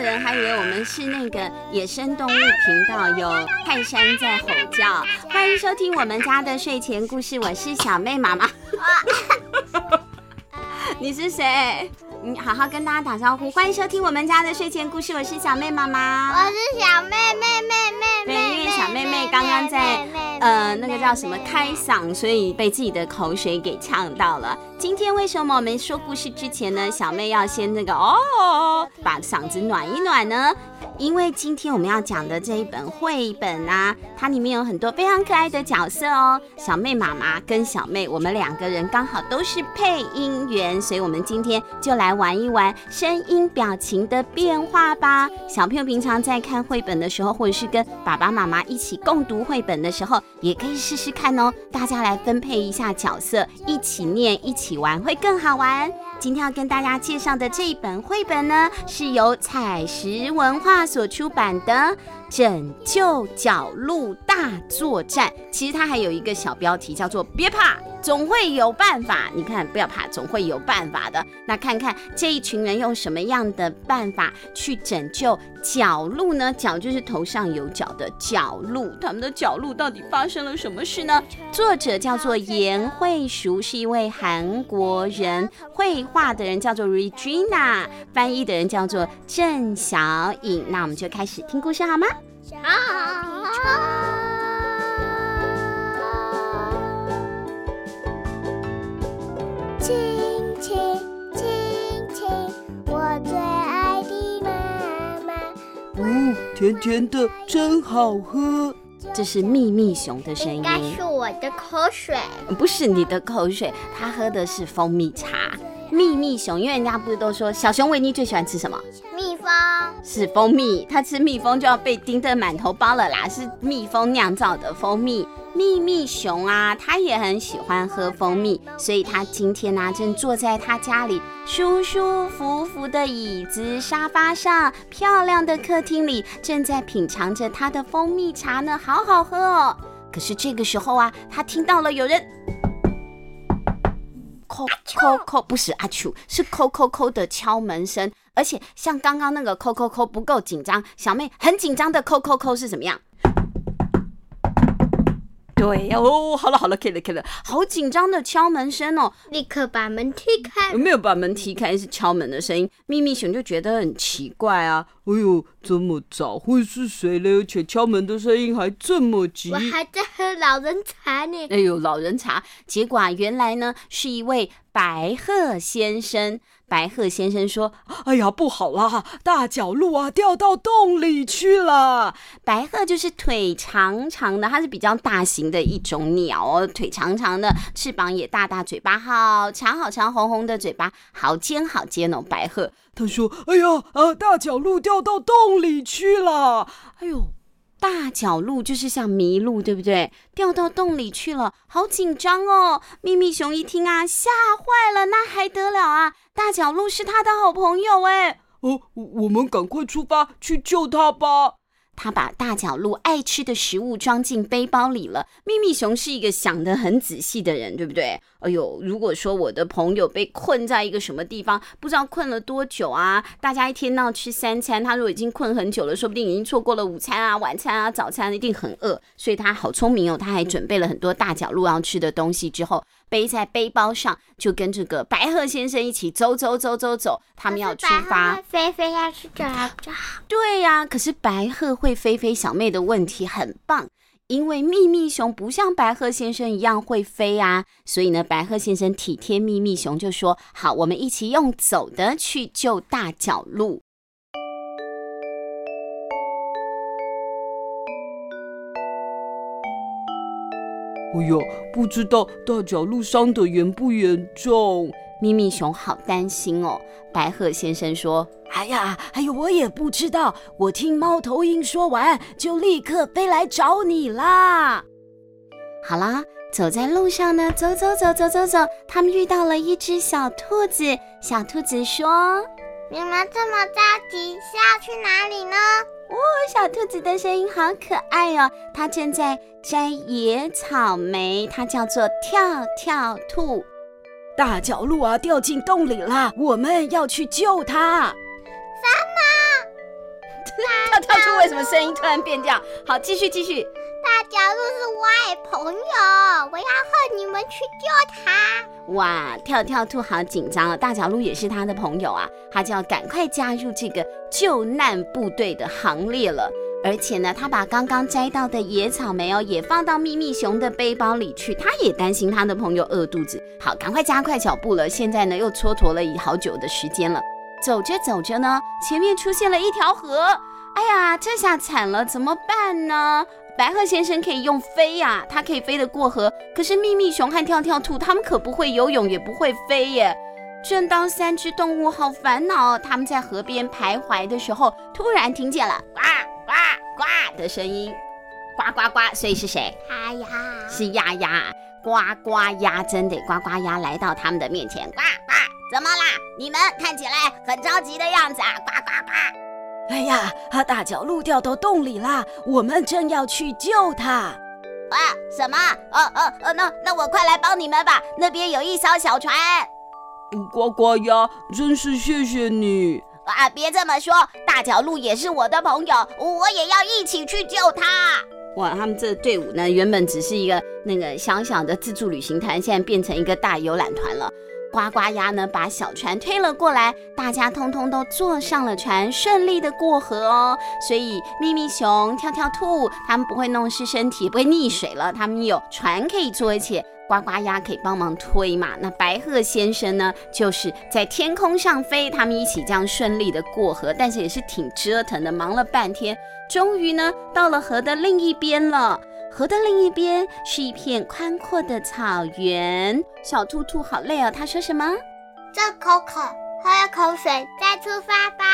人还以为我们是那个野生动物频道，有泰山在吼叫。欢迎收听我们家的睡前故事，我是小妹妈妈。你是谁？你好好跟大家打招呼。欢迎收听我们家的睡前故事，我是小妹妈妈。我是小妹妹妹妹妹。对，因为小妹妹刚刚在呃那个叫什么开嗓，所以被自己的口水给呛到了。今天为什么我们说故事之前呢，小妹要先那个哦，把嗓子暖一暖呢？因为今天我们要讲的这一本绘本啊，它里面有很多非常可爱的角色哦。小妹妈妈跟小妹，我们两个人刚好都是配音员，所以我们今天就来玩一玩声音表情的变化吧。小朋友平常在看绘本的时候，或者是跟爸爸妈妈一起共读绘本的时候，也可以试试看哦。大家来分配一下角色，一起念，一起。玩会更好玩。今天要跟大家介绍的这一本绘本呢，是由彩石文化所出版的《拯救角鹿大作战》。其实它还有一个小标题，叫做“别怕”。总会有办法，你看，不要怕，总会有办法的。那看看这一群人用什么样的办法去拯救角鹿呢？角就是头上有角的角鹿，他们的角鹿到底发生了什么事呢？作者叫做颜慧淑，是一位韩国人，绘画的人叫做 Regina，翻译的人叫做郑小颖。那我们就开始听故事好吗？好。亲亲亲亲，我最爱的妈妈。嗯，甜甜的，真好喝。这是秘密熊的声音。应该是我的口水。不是你的口水，他喝的是蜂蜜茶。秘密熊，因为人家不是都说小熊维尼最喜欢吃什么？蜜蜂。是蜂蜜，它吃蜜蜂就要被叮得满头包了啦。是蜜蜂酿造的蜂蜜。秘密熊啊，它也很喜欢喝蜂蜜，所以它今天呢、啊，正坐在它家里舒舒服服的椅子、沙发上，漂亮的客厅里，正在品尝着它的蜂蜜茶呢，好好喝哦。可是这个时候啊，它听到了有人，扣扣扣，不是阿丘，是扣扣扣的敲门声，而且像刚刚那个扣扣扣不够紧张，小妹很紧张的扣扣扣是怎么样？对 哦，好了好了，可以了可以了，好紧张的敲门声哦，立刻把门踢开。没有把门踢开，是敲门的声音。秘密熊就觉得很奇怪啊，哎呦，这么早会是谁呢？而且敲门的声音还这么急。我还在喝老人茶呢。哎呦，老人茶，结果啊，原来呢是一位白鹤先生。白鹤先生说：“哎呀，不好啦，大角鹿啊掉到洞里去了。”白鹤就是腿长长的，它是比较大型的一种鸟哦，腿长长的，翅膀也大大，嘴巴好长好长，红红的嘴巴，好尖好尖哦。白鹤他说：“哎呀，呃，大角鹿掉到洞里去了。”哎呦。大角鹿就是像迷路，对不对？掉到洞里去了，好紧张哦！秘密熊一听啊，吓坏了，那还得了啊！大角鹿是他的好朋友哎。哦，我们赶快出发去救他吧。他把大角鹿爱吃的食物装进背包里了。秘密熊是一个想得很仔细的人，对不对？哎呦，如果说我的朋友被困在一个什么地方，不知道困了多久啊，大家一天到吃三餐，他如果已经困很久了，说不定已经错过了午餐啊、晚餐啊、早餐，一定很饿。所以他好聪明哦，他还准备了很多大角鹿要吃的东西，之后背在背包上，就跟这个白鹤先生一起走走走走走，他们要出发。飞飞要去就好，就好。对呀、啊，可是白鹤会飞飞，小妹的问题很棒。因为秘密熊不像白鹤先生一样会飞啊，所以呢，白鹤先生体贴秘密熊，就说：“好，我们一起用走的去救大角鹿。”哎呀，不知道大角鹿伤得严不严重？咪咪熊好担心哦。白鹤先生说：“哎呀，哎呦，我也不知道。我听猫头鹰说完，就立刻飞来找你啦。”好啦，走在路上呢，走走走走走走，他们遇到了一只小兔子。小兔子说：“你们这么着急，是要去哪里呢？”哦，小兔子的声音好可爱哦，它正在摘野草莓，它叫做跳跳兔。大角鹿啊，掉进洞里了，我们要去救它。妈妈？跳跳兔为什么声音突然变这样？好，继续继续。大角鹿是我朋友，我要和你们去救他。哇，跳跳兔好紧张啊！大角鹿也是他的朋友啊，他就要赶快加入这个救难部队的行列了。而且呢，他把刚刚摘到的野草莓哦，也放到秘密熊的背包里去。他也担心他的朋友饿肚子，好，赶快加快脚步了。现在呢，又蹉跎了好久的时间了。走着走着呢，前面出现了一条河。哎呀，这下惨了，怎么办呢？白鹤先生可以用飞呀，它可以飞得过河。可是秘密熊和跳跳兔他们可不会游泳，也不会飞耶。正当三只动物好烦恼，他们在河边徘徊的时候，突然听见了呱呱呱的声音，呱呱呱。所以是谁？哎呀，是鸭鸭，呱呱鸭，真的呱呱鸭来到他们的面前，呱呱，怎么啦？你们看起来很着急的样子啊，呱呱呱。哎呀，啊大角鹿掉到洞里啦！我们正要去救它。啊，什么？哦哦哦，那那我快来帮你们吧！那边有一艘小船。呱呱呀，真是谢谢你。啊，别这么说，大角鹿也是我的朋友，我也要一起去救它。哇，他们这队伍呢，原本只是一个那个小小的自助旅行团，现在变成一个大游览团了。呱呱鸭呢，把小船推了过来，大家通通都坐上了船，顺利的过河哦。所以咪咪熊、跳跳兔他们不会弄湿身体，不会溺水了。他们有船可以坐，而且呱呱鸭可以帮忙推嘛。那白鹤先生呢，就是在天空上飞，他们一起这样顺利的过河，但是也是挺折腾的，忙了半天，终于呢到了河的另一边了。河的另一边是一片宽阔的草原。小兔兔好累哦，它说什么？这口渴，喝了口水再出发吧。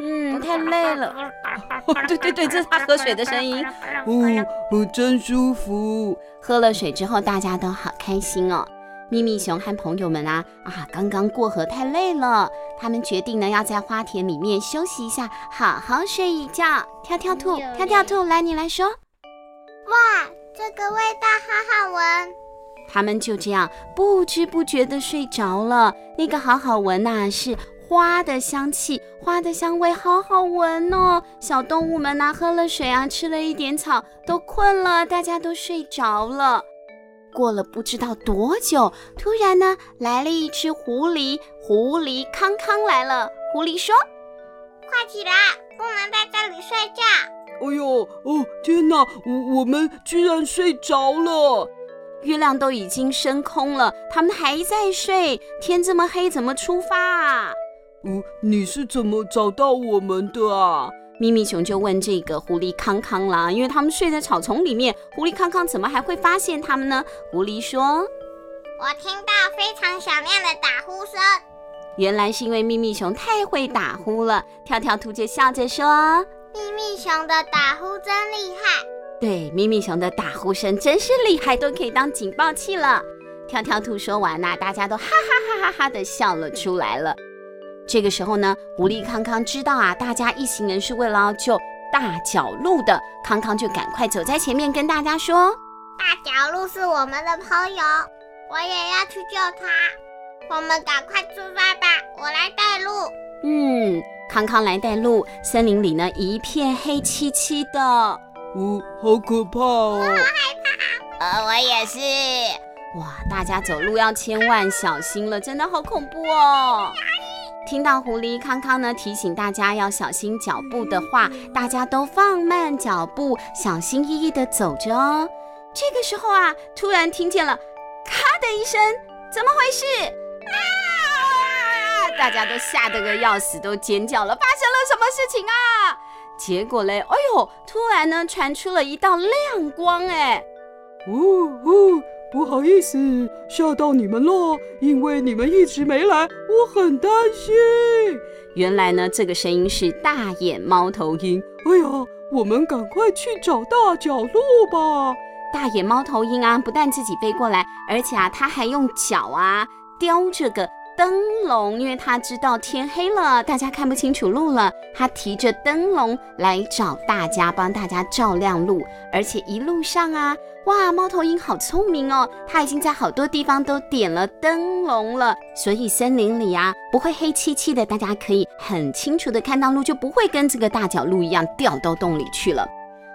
嗯，太累了。对对对，这是它喝水的声音。哦，哦，真舒服。喝了水之后，大家都好开心哦。咪咪熊和朋友们啊啊，刚刚过河太累了，他们决定呢要在花田里面休息一下，好好睡一觉。跳跳兔，跳跳兔，来，你来说。哇，这个味道好好闻！他们就这样不知不觉地睡着了。那个好好闻呐，是花的香气，花的香味好好闻哦。小动物们呐，喝了水啊，吃了一点草，都困了，大家都睡着了。过了不知道多久，突然呢，来了一只狐狸，狐狸康康来了。狐狸说：“快起来，不能在这里睡觉。”哎呦哦，天哪！我我们居然睡着了，月亮都已经升空了，他们还在睡。天这么黑，怎么出发啊？嗯，你是怎么找到我们的啊？秘密熊就问这个狐狸康康啦，因为他们睡在草丛里面，狐狸康康怎么还会发现他们呢？狐狸说：“我听到非常响亮的打呼声，原来是因为秘密熊太会打呼了。”跳跳兔就笑着说。秘密熊的打呼真厉害，对，咪咪熊的打呼声真是厉害，都可以当警报器了。跳跳兔说完呐，大家都哈哈哈哈哈的笑了出来了。这个时候呢，狐狸康康知道啊，大家一行人是为了要救大角鹿的，康康就赶快走在前面跟大家说：“大角鹿是我们的朋友，我也要去救它，我们赶快出发吧，我来带路。”嗯。康康来带路，森林里呢一片黑漆漆的，呜，好可怕哦！我好害怕，呃，我也是。哇，大家走路要千万小心了，真的好恐怖哦！听到狐狸康康呢提醒大家要小心脚步的话，大家都放慢脚步，小心翼翼地走着哦。这个时候啊，突然听见了咔的一声，怎么回事？啊！大家都吓得个要死，都尖叫了。发生了什么事情啊？结果嘞，哎呦，突然呢传出了一道亮光，哎，呜呜，不好意思，吓到你们了，因为你们一直没来，我很担心。原来呢，这个声音是大眼猫头鹰。哎呀，我们赶快去找大角鹿吧。大眼猫头鹰啊，不但自己飞过来，而且啊，它还用脚啊叼这个。灯笼，因为他知道天黑了，大家看不清楚路了，他提着灯笼来找大家，帮大家照亮路。而且一路上啊，哇，猫头鹰好聪明哦，它已经在好多地方都点了灯笼了，所以森林里啊不会黑漆漆的，大家可以很清楚的看到路，就不会跟这个大角鹿一样掉到洞里去了。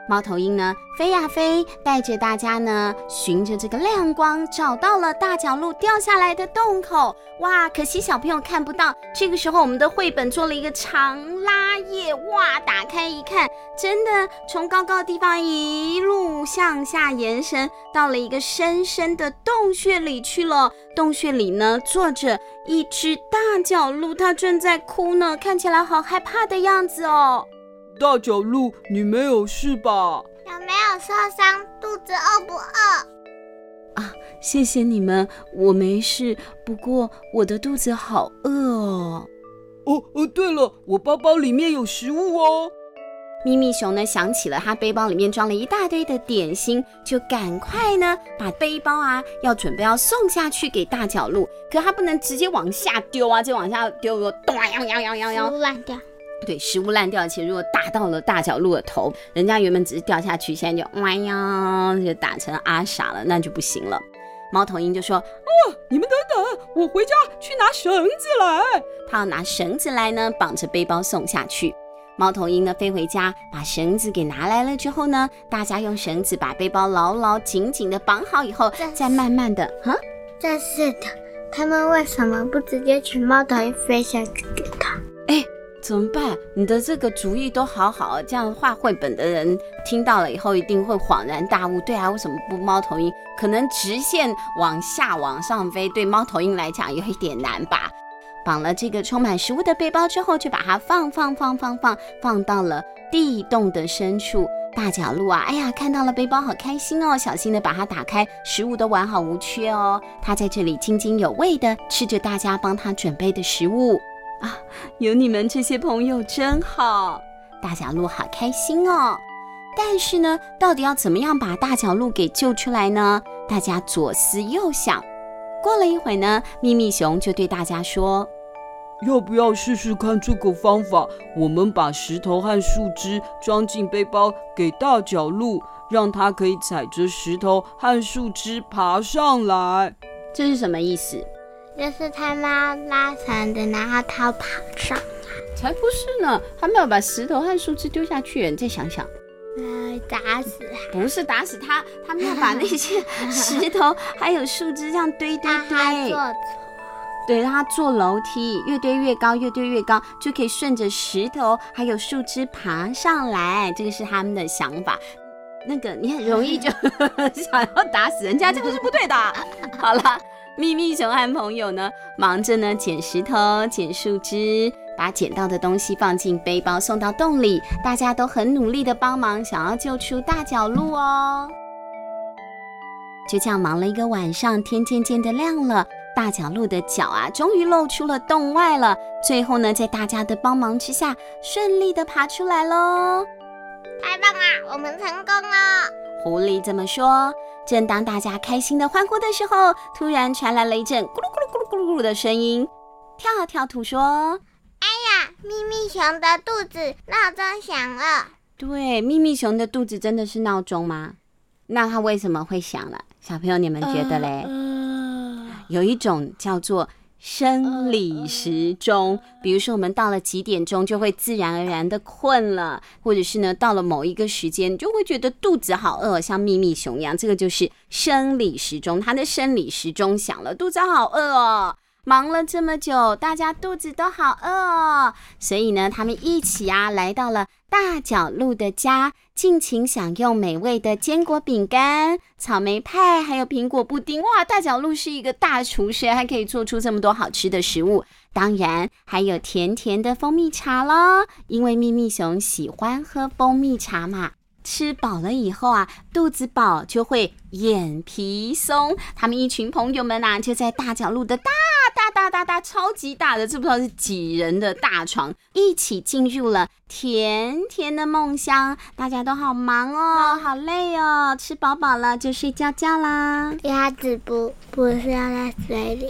猫头鹰呢，飞呀飞，带着大家呢，循着这个亮光，找到了大角鹿掉下来的洞口。哇，可惜小朋友看不到。这个时候，我们的绘本做了一个长拉页，哇，打开一看，真的从高高的地方一路向下延伸，到了一个深深的洞穴里去了。洞穴里呢，坐着一只大角鹿，它正在哭呢，看起来好害怕的样子哦。大角鹿，你没有事吧？有没有受伤？肚子饿不饿？啊，谢谢你们，我没事。不过我的肚子好饿哦。哦哦，对了，我包包里面有食物哦。咪咪熊呢，想起了他背包里面装了一大堆的点心，就赶快呢把背包啊要准备要送下去给大角鹿。可他不能直接往下丢啊，就往下丢，咚呀呀呀呀呀，烂掉。对，食物烂掉，而且如果打到了大角鹿的头，人家原本只是掉下去，现在就哇呀，就打成阿傻了，那就不行了。猫头鹰就说：“哦，你们等等，我回家去拿绳子来。”他要拿绳子来呢，绑着背包送下去。猫头鹰呢，飞回家把绳子给拿来了之后呢，大家用绳子把背包牢牢紧紧的绑好以后，再慢慢的，哈，真是的，他们为什么不直接请猫头鹰飞下去给他？哎。怎么办？你的这个主意都好好，这样画绘本的人听到了以后一定会恍然大悟。对啊，为什么不猫头鹰？可能直线往下往上飞，对猫头鹰来讲有一点难吧。绑了这个充满食物的背包之后，就把它放放放放放放到了地洞的深处。大角鹿啊，哎呀，看到了背包好开心哦，小心的把它打开，食物都完好无缺哦。它在这里津津有味的吃着大家帮它准备的食物。啊，有你们这些朋友真好，大角鹿好开心哦。但是呢，到底要怎么样把大角鹿给救出来呢？大家左思右想。过了一会呢，咪咪熊就对大家说：“要不要试试看这个方法？我们把石头和树枝装进背包，给大角鹿，让它可以踩着石头和树枝爬上来。这是什么意思？”就是他拉拉绳子，然后他跑上来。才不是呢！他们要把石头和树枝丢下去。你再想想，呃，打死他？不是打死他，他们要把那些石头还有树枝这样堆堆堆。对，让他坐楼梯，越堆越高，越堆越高，就可以顺着石头还有树枝爬上来。这个是他们的想法。那个你很容易就 想要打死人家，这个是不对的。好了。咪咪熊和朋友呢，忙着呢捡石头、捡树枝，把捡到的东西放进背包，送到洞里。大家都很努力的帮忙，想要救出大角鹿哦。就这样忙了一个晚上，天渐渐的亮了，大角鹿的脚啊，终于露出了洞外了。最后呢，在大家的帮忙之下，顺利的爬出来喽。太棒了，我们成功了！狐狸这么说。正当大家开心的欢呼的时候，突然传来了一阵咕噜咕噜咕噜咕噜的声音。跳跳兔说：“哎呀，咪咪熊的肚子闹钟响了。”对，咪咪熊的肚子真的是闹钟吗？那它为什么会响了？小朋友，你们觉得嘞？有一种叫做。生理时钟，比如说我们到了几点钟就会自然而然的困了，或者是呢到了某一个时间就会觉得肚子好饿，像秘密熊一样，这个就是生理时钟，它的生理时钟响了，肚子好饿哦。忙了这么久，大家肚子都好饿哦，所以呢，他们一起啊来到了大角鹿的家，尽情享用美味的坚果饼干、草莓派，还有苹果布丁。哇，大角鹿是一个大厨师，还可以做出这么多好吃的食物。当然，还有甜甜的蜂蜜茶啦，因为咪咪熊喜欢喝蜂蜜茶嘛。吃饱了以后啊，肚子饱就会眼皮松。他们一群朋友们呐，就在大角鹿的大大大大大超级大的，知不知道是几人的大床，一起进入了甜甜的梦乡。大家都好忙哦，好累哦，吃饱饱了就睡觉觉啦。鸭子不不是要在水里？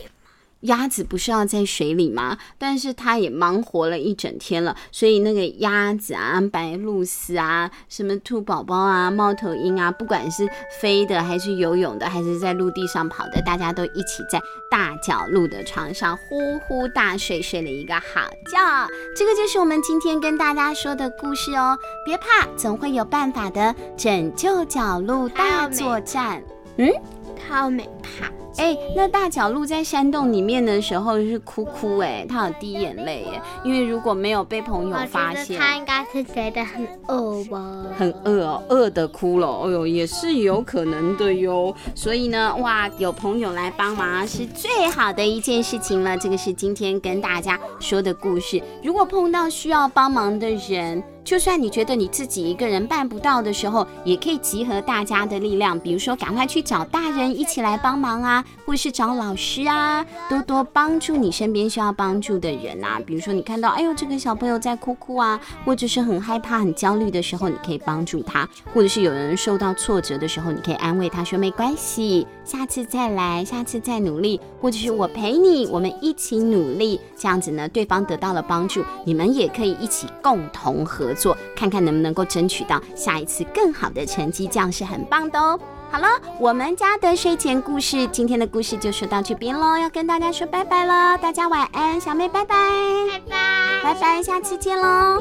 鸭子不是要在水里吗？但是它也忙活了一整天了，所以那个鸭子啊、白鹭鸶啊、什么兔宝宝啊、猫头鹰啊，不管是飞的还是游泳的，还是在陆地上跑的，大家都一起在大角鹿的床上呼呼大睡，睡了一个好觉。这个就是我们今天跟大家说的故事哦。别怕，总会有办法的。拯救角鹿大作战。嗯，他没怕。哎，那大角鹿在山洞里面的时候是哭哭哎，它有滴眼泪耶，因为如果没有被朋友发现，它应该是觉得很饿吧？很饿哦，饿的哭了，哎呦，也是有可能的哟。所以呢，哇，有朋友来帮忙是最好的一件事情了。这个是今天跟大家说的故事。如果碰到需要帮忙的人，就算你觉得你自己一个人办不到的时候，也可以集合大家的力量，比如说赶快去找大人一起来帮忙啊，或是找老师啊，多多帮助你身边需要帮助的人啊。比如说你看到，哎呦，这个小朋友在哭哭啊，或者是很害怕、很焦虑的时候，你可以帮助他；或者是有人受到挫折的时候，你可以安慰他说没关系，下次再来，下次再努力，或者是我陪你，我们一起努力。这样子呢，对方得到了帮助，你们也可以一起共同合作。做看看能不能够争取到下一次更好的成绩，这样是很棒的哦。好了，我们家的睡前故事，今天的故事就说到这边喽，要跟大家说拜拜了，大家晚安，小妹拜拜，拜拜，拜拜，下次见喽。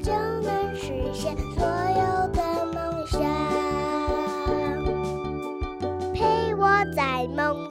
就能实现所有的梦想，陪我在梦